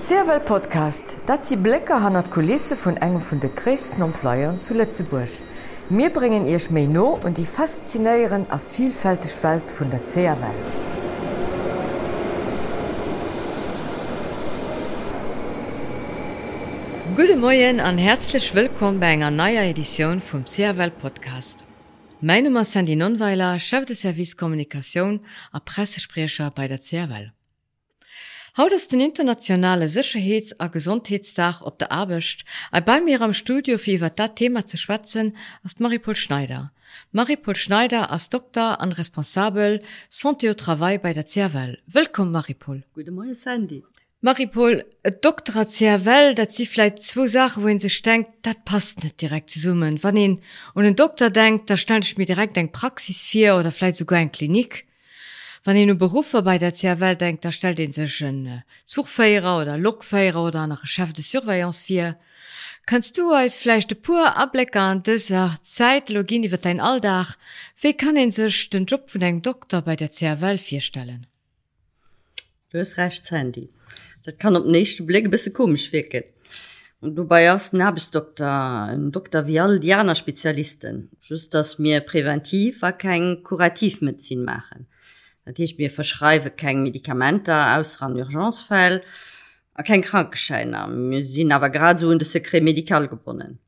Serwel Podcast, dat sie Blecke han at Kulisse vun engem vun de Christen Emploiern zu Lettzeburg. Mir bringen ihrch méi no und die faszinéieren a vielfältig Welt vun der CRW. Gute Moien an herzlich willkommen bei enger neuer Edition vom CRW Podcast. Mein Nummer sind die Nonweiler, Chef de Service Kommunikation a Pressesprecher bei der CRW. Haut ist den internationale Sicherheits- a Gesundheitsdach op der Abcht, a bei mir am Studio fiewer dat Thema zu schwatzen as Maripol Schneider. Maripol Schneider als Doktor an responsabel Santé au travail bei der Zerwell. Willkommen Maripol. Gute Morgen Sandy. Maripol, Doktor Zerwell, dat sie vielleicht zwei Sachen, wohin sie denkt, dat passt nicht direkt summen. Wann ihn und ein Doktor denkt, da stand ich mir direkt ein Praxis vier oder vielleicht sogar ein Klinik. Wann en Berufer bei der CRW denkt, da stellt den sech äh, Zugfeier oder Lokfeier oder nach Chef de Surveillance fir. Kannst du als fleisch de pur ablecker an dieser Zeit Login iwwer dein Alldach, wie kann en sech den Job vun eng Doktor bei der CRW firstellen? Du hast recht Handy. Dat kann op nächste Blick bisse komisch wirken. Und du bei ersten Nabesdoktor, ein Doktor wie all Diana Spezialisten, just dass mir präventiv war kein Kurativmedizin machen. Dat ich mir verschreibe kein Medikamenter aus an Urgenzfall, kein Krankenscheiner. Wir sind aber gerade so in das Sekret medikal gebunden.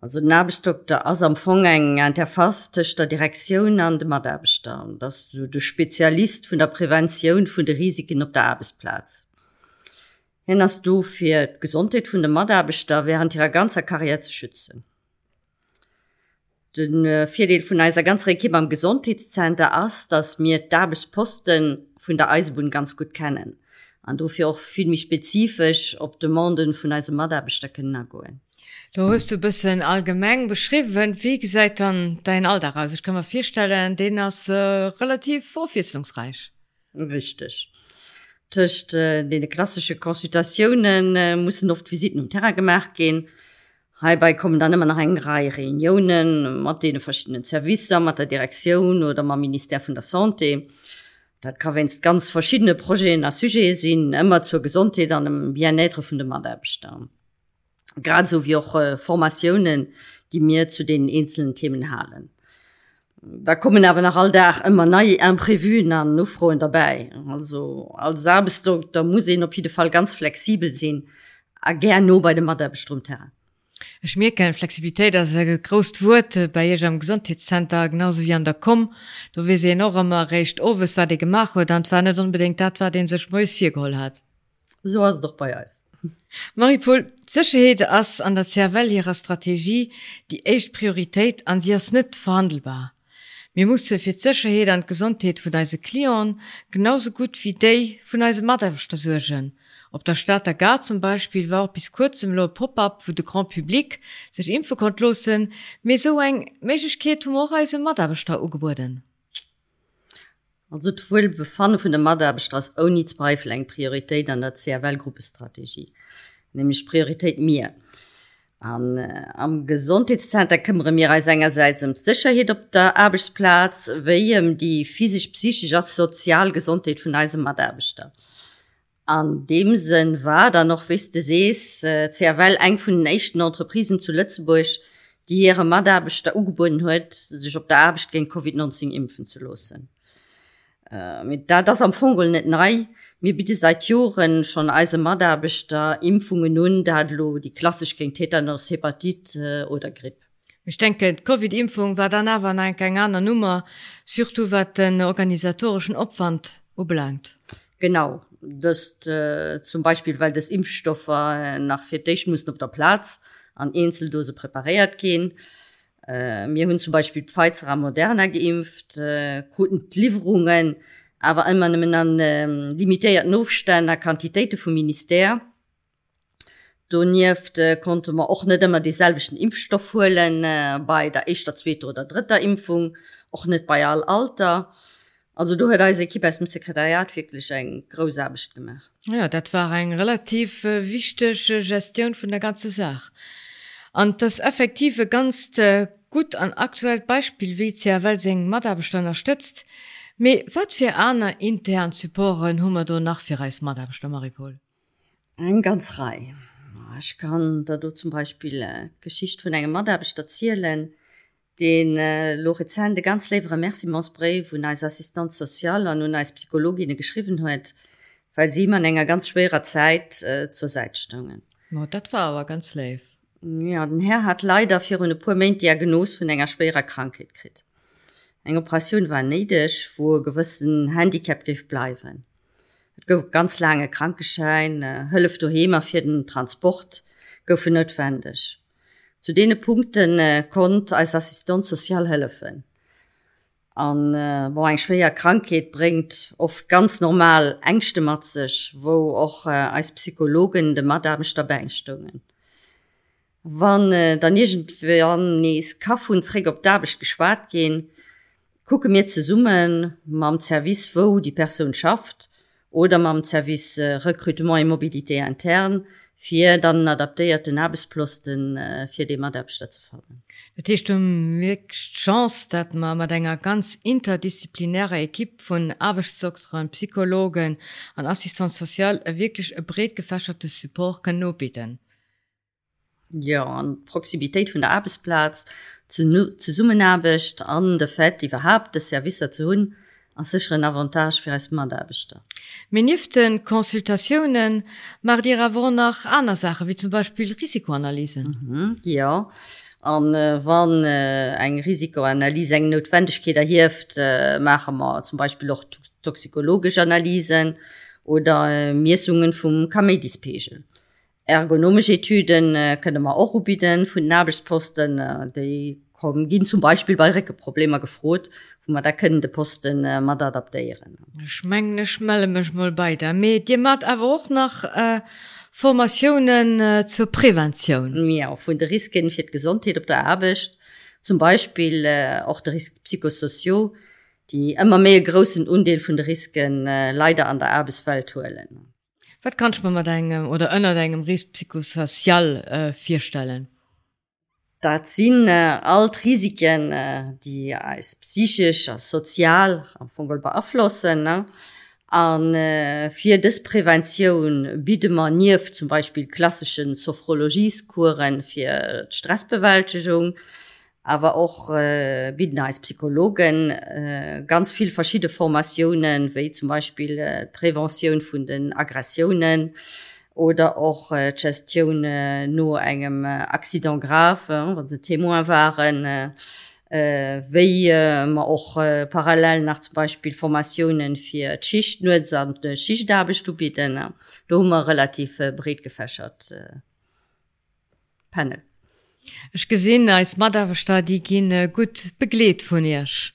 Also Nabestock as am Fongeng an der fastegter Direktion an dem Maderbestand, dass du du Spezialist von der Prävention von der Risiken op der Arbeitsplatz. Hennnerst du fir Gesundheit vun der Maderbeter während ihrer ganzer Karriere zu schützen den äh, vierdeel vun eiser ganz Reke am Gesundheitszenter ass, dats mir dabes Posten vun der Eisbun ganz gut kennen. An dofir auch viel mich spezifisch op de Monden vun eiser Mader bestecken na goen. Du hast du bisschen allgemeng beschrieben wie seit dann dein Alter also ich kann mir vierstellen den as äh, relativ vorfesslungsreich richtig Tischcht äh, den klassische Konsultationen äh, mussten oft Visiten um Terra gemacht gehen Hebei kommen dann immer nach eng Reihe Reunionen, mat de verschiedenen Service, mat der Direktion oder ma Minister von der Santé. Dat kann wennst ganz verschiedene Projekte as Suje sinn immer zur Gesundheit an dem Bienêtre vun de Mader bestaan. Grad so wie auch äh, Formationen, die mir zu den einzelnen Themen halen. Da kommen aber nach all der immer neue Imprévuen an Nufroen dabei. Also als Sabesdruck, da muss ich op jeden Fall ganz flexibel sinn, a ger no bei dem Mader bestrumt her. schmir kein Flexibilität as er gegrost wurde bei je am Gesundheitscenter genauso wie an der kom du wie se noch immer recht ofes war de gemacht und dann war net unbedingt dat war den se schmeus vier geholl hat so hast doch bei Eis Maripol Zcheheet ass an der Zerwell ihrer Strategie die echt Priorität an sie as net verhandelbar. Mir musste fir Zcheheet an Gesundheit vun deise Klion genauso gut wie déi vun eise Maderstasuren. Op der Stadt der Gar zum Beispiel war bis kurz im Lo Pop-up für de Grand Publik sech impfe konlosen, me so eng Mechkeet humorreise Maderbestä ugeboden. Also vull befanne vun der Maderbestrass oni Zweifel eng Priorität an der CRWgrupppestrategie, nämlich Priorität mir. An, äh, am Gesundheitszenter kümmere mir als engerseits um Sicherheit op der Arbeitsplatz, wie die physisch psychisch als sozialgesundheit von Eis Maderbestand. An dem sinn war da noch wisste sees äh, well eng vun den echten Entreprisen zu Lützeburg, die ihre Mader da ugebunden huet, sich op der Abcht gegen COVID-19 impfen zu losen. Äh, mit da das am Fungel net nei, mir bitte seit Joren schon eise Maderbeter Impfungen nun da hat lo die klassisch gegen Tetanus, Hepatit äh, oder Grippe. Ich denke COVID-Impfung war dann aber ein kein anderer Nummer surtout wat den organisatorischen Opwand oblangt. Genau das äh, zum Beispiel weil das Impfstoffe äh, nach vier mussten auf der Platz an Einzeldose präpariert gehen äh, mir hun zum Beispiel Pfizer moderner geimpft äh, guten Lieferungen aber immer an äh, limitiert Notständer Quantität vom Minister Donieft äh, konnte man auch nicht immer dieselbischen Impfstoff holen äh, bei der erster zweite oder dritter Impfung auch nicht bei all Alter. Also du hat als Ki dem Sekretariat wirklich eng großartig gemacht. Ja, dat war eng relativ äh, wichtige Gestion von der ganze Sache. Und das effektive ganz äh, gut an aktuell Beispiel wie Welsing Maderbestand unterstützt. Me wat für aner intern Supporen hummer du nach für Reis Maderbestand Maripol? Ein ganz rei. Ich kann da du zum Beispiel äh, Geschicht von engem Mann stazielen, den äh, Lorezen de ganz levere Mercimentsbrief und als Assistent sozial an und als Psychologin geschrieben huet, weil sie man enger ganz schwerer Zeit äh, zur Seite stungen. Oh, dat war aber ganz live. Ja, den Herr hat leider für eine Purment Diagnos von enger schwerer Krankheit krit. Eg Operation war nedisch, wo gewissen Handicap griff bleiben. gouf ganz lange Krankeschein, hëlleft du hemer fir den Transport goufe notwendig. Zu dee Punkten äh, kont als Assistent sozial helfen. An äh, wo eng schwéier Krankheet bringt oft ganz normal engchte matzech, wo och äh, als Psychologen de Madabench dabeiinstungen. Wann äh, dannegent an nees Kafunsré op dabech geschwaart gin, gucke mir ze summen, mam Service wo die Person schafft, oder mam Service äh, Recrutement et Mobilité intern fir dann adaptéiert den Abbesplosten äh, fir dem Adaptstat ze fahren. Datchtum Chance, dat man mat enger ganz interdisziplinärer Ekipp vun Abbesdoktoren, Psychologen, an Assistenzsozial e wirklich e bret gefäscherte Support kann no bieten. Ja an Proximitéit vun der Abbesplatz ze summen abecht an de Fett iwwerhab de Service zu hunn, an sicheren Avantage fir als Mandabeter. Miniften Konsultationen mar Dir wo nach aner Sache wie zum Beispiel Risikoanalysen. Mhm, ja an äh, wann äh, eng Risikoanalyse eng Notwendigkeet erhift äh, mache man zum Beispiel auch to toxikologische Analysen oder äh, Miesungen vum Kamedispegel. Ergonomische Typen äh, könne man auch bieten vun Nabelsposten äh, die kommen. Gin zum Beispiel bei Recke Probleme gefrot man da können de posten äh, mat adaptieren schmengne schmelle mech mal bei der me dir mat a auch nach äh, formationen äh, zur Prävention. Ja vun der risken fir gesundheit op der erbecht zum beispiel äh, auch der risk psychosozio die immer mehr großen undeel vun der risken äh, leider an der erbesfeld holen wat kannst man mat engem oder ënner engem risk psychosozial äh, vierstellen Dat sinn äh, alt Risiken, äh, die als psychisch als sozial am Fogel beaflossen an äh, fir Dispräventionun biete man nief zum Beispiel klassischen Sophrologieskuren fir Stressbewältigung, aber auch äh, bieten als Psychologen äh, ganz viel verschiedene Formationen, wie zum Beispiel äh, Prävention von den Aggressionen, oder auch äh, Gestion äh, nur engem äh, accidentgraf äh, wat se Themoin waren äh, äh, wéi äh, ma och äh, parallel nach zum Beispiel Formationen fir Schicht nur samt äh, äh, do hummer relativ äh, bret gefäschert äh, Panel. Ech gesinn als Madersta die gin äh, gut begleet vun Isch.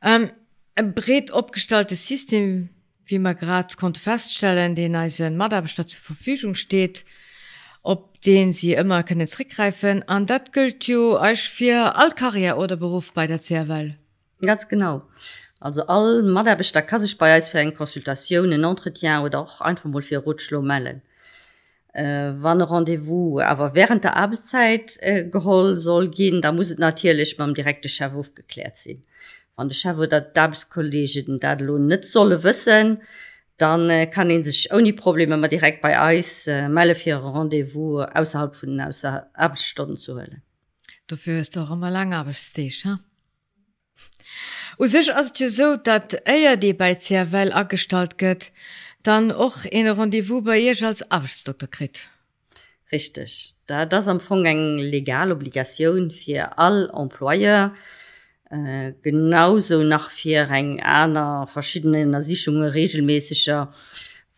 Ähm, Bret opgestaltes System wie man grad konnte feststellen den als Maderstadt zur Verfügung steht ob den sie immer können zurückgreifen. An dat gilt als für allkarriere oder Beruf bei der CRL ganz genau. Also all Maderbestand kann sich bei für ein Konsultation in entretien oder auch einfach mal für Rutschlo mellen äh, wann rendezvous aber während der Arbeitszeit äh, geholt soll gehen da muss es natürlich beim direkte Chefwurf geklärt sein wann de Chef dat Dabskolllegen dat lo net solle wëssen, dann äh, kann en sech oni Probleme mat direkt bei Eis äh, meile fir Rendevous aus vun den außer Abstunden zu hëlle. Dafür ist doch immer lang abstech. U sech as du so, dat Äier die bei CRL astalt gëtt, dann och en Rendevous bei ihr als Abstdoktor krit. Richtig. Da das am Fong eng legal Obligationun fir all Emploer, Äh, genauso nach vier eng einer verschiedene Ersichungen regelmäßiger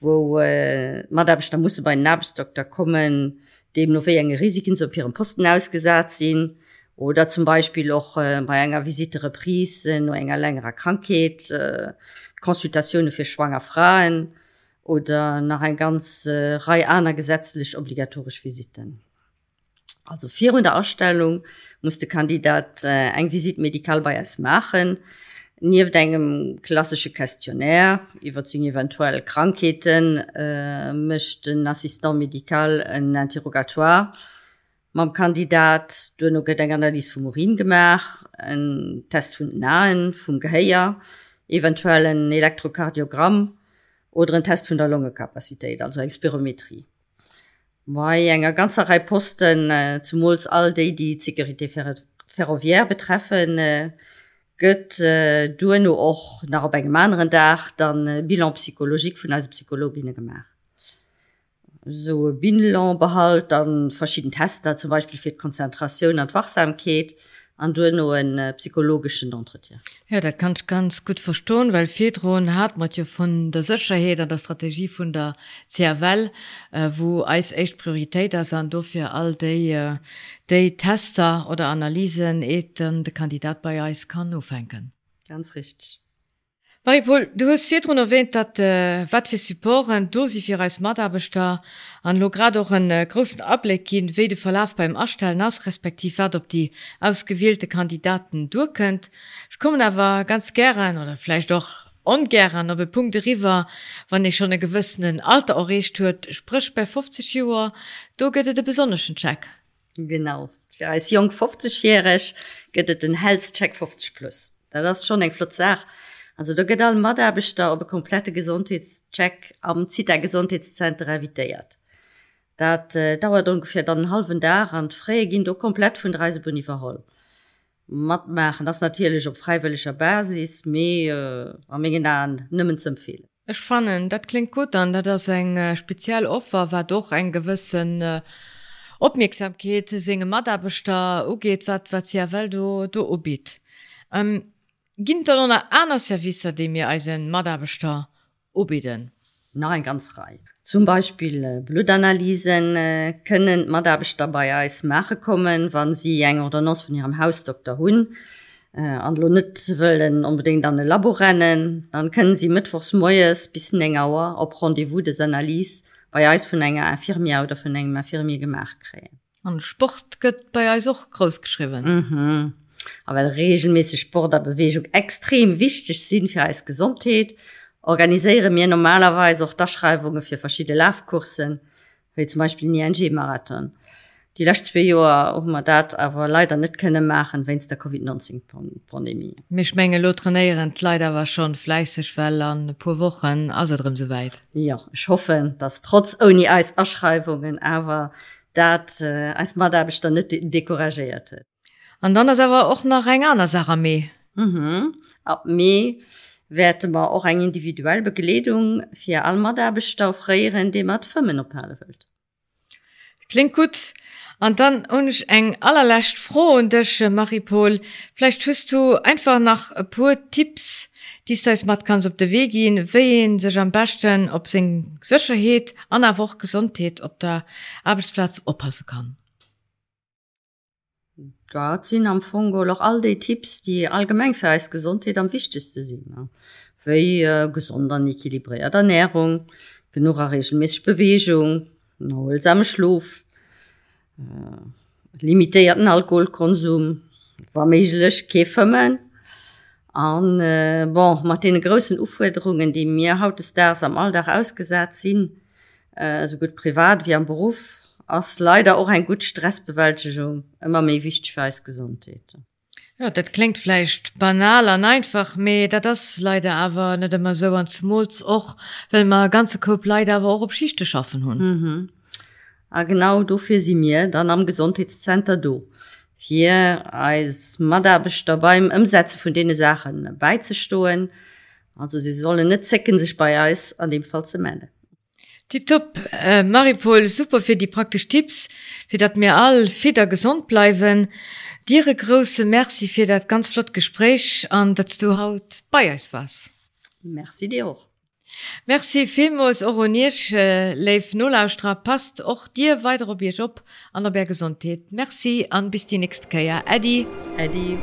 wo äh, man da muss bei Nabsdoktor kommen dem nur enge Risiken zu ihren Posten ausgesagt sind oder zum Beispiel auch äh, bei enger visitere Prise nur enger längerer Krankheit äh, Konsultationen für schwanger Frauen oder nach ein ganz äh, Reihe einer gesetzlich obligatorisch Visiten. Also vier in der Ausstellung musste Kandidat äh, ein Visit Medikalbias machen, nie engem klassische Questionär, iwwer eventuell Kranketen, äh, mechten Assistant medikal en Interrogatoire, mam Kandidat duno Gedenkanalyse vom Urin gemach, en Test vun nahen, vum Geheier, eventuell ein Elektrokardiogramm oder ein Test von der Lungekapazität, also Experometrie. Wei enger ganzerei Posten äh, zum Mols all déi die Securité ferroviär betreffen äh, gëtt äh, duen no och nach op engem anderen Dach dann äh, bilan psychologik vun als Psychologine gemacht. So Binnenland behalt an verschieden Tester zum Beispiel fir Konzentrationun an Wachsamkeet, an du no en äh, psychologischen Antritt. Ja dat kann ich ganz gut verstohlen, weil Fedroen hat mat jo von der Sicherheit an der Strategie vun der CRL, äh, wo eis echt Priorität as an dofir all de äh, de Tester oder Analysen eten de Kandidat bei Eis kann aufhängen. Ganz richtig. Paul, du hast vier erwähnt dat äh, wat fir Supporen dosi fir als Maderbeter an lo grad auch een äh, großen Ableg gin wede Verlauf beim Erstellen ass respektiv wat op die ausgewählte Kandidaten durchkennt Ich komme aber ganz gern oder vielleicht doch ongern op Punkte River, wann ich schon e gewissenen Alter errecht huet, sprich bei 50 Joer, du gehtt de besonderschen Check. Genau ja, als jung 50jährig gehtt den Helzcheck 50 plus. Da das schon eng Flot sagt Also da geht all Maderbeter op komplette Gesundheitscheck am zieht der Gesundheitszentrum eviiert. Dat äh, dauert ungefähr dann halfen Da an frei gin du komplett vun Reisebuni verholl. Matt machen das natürlich op freiwilliger Basis me äh, am an nimmen zu empfehlen. Ich fanen dat klingt gut an dat das eng äh, Spezialoffer war doch en gewissen äh, Opmerksamkeit sege Maderbeter ugeet wat wat ja well du du obit. Ähm, Gint an an aner Servicer, de mir als en Maderbeter obeden. Na ein ganz rei. Zum Beispiel äh, Blutanalysen äh, können Maderbeter dabei als Mäche kommen, wann sie enger oder noss von ihrem Hausdoktor hunn. Äh, an lo net wëllen unbedingt an e Laborrennen, dann können sie mittwochs Moes bis engawer op Rendevous des Analyse bei Eis vun enger Firmi oder vun engem Firmi gemacht kräen. An Sport gëtt bei Eis och großgeschriven. Mhm. Aber regelmäßig Sport der Bewegung extrem wichtig sind für als Gesundheit. Organisiere mir normalerweise auch Darschreibungen für verschiedene Laufkursen wie zum Beispiel die Marathon. Die letzten zwei Jahre auch man dat aber leider nicht können machen wenn es der CoVID-19 Pandemie. Mischmenge lotrainieren leider war schon fleißig weil an paar Wochen also drin soweit ja ich hoffe dass trotz Uni Eis Erschreibungen aber dat äh, als man da bestand nicht dekouragiert an dann as awer och nach eng aner Sache me Mhm. Ab me werte war auch eng individuell Bekleedung fir Alma der bestaufréieren de mat Fëmmen ophalen wëlt. Klingt gut an dann unch eng allerlächt froh und desche Maripol vielleicht tust du einfach nach pur Tipps dies da mat kanns op de we gin ween sech am bestenchten ob se Søcherheet an der woch gesundtheet op der Arbeitsplatz oppassen kann. Dort sind am Fungo auch all die Tipps, die allgemein für als Gesundheit am wichtigste sind. Ne? Äh, gesunder équilibrierte Ernährung, genug regelmäßig Bewegung, erholsame Schlaf, äh, limitierten Alkoholkonsum, vermeidlich Käfermen, an äh, bon, mit den großen Aufforderungen, die mir heute Stars am Alltag ausgesetzt sind, äh, so gut privat wie am Beruf, ass leider auch ein gut Stressbewältigung immer méi wichtig feis Gesundtäte. Ja, dat klingt vielleicht banal an einfach me da das leider aber net immer so an Mos och will man ganze Kopf leider aber auch op Schichte schaffen hun mhm. ah, genau dofir sie mir dann am Gesundheitscenter do hier als Mader bist dabei im Umsätze von denen Sachen beizustohlen also sie sollen net zecken sich bei Eis an dem Fall zu melde Tipp top. Äh, Maripol super für die praktisch Tipps für dat mir all feder gesund bleiben. Dire große Merci für dat ganz flott Gespräch an dat du haut bei was Merci dir auch. Merci vielmals Oronisch äh, Leif Nullaustra passt auch dir weiter op ihr Job an der Bergesundheit Merci an bis die nächste Käier Eddie Eddie.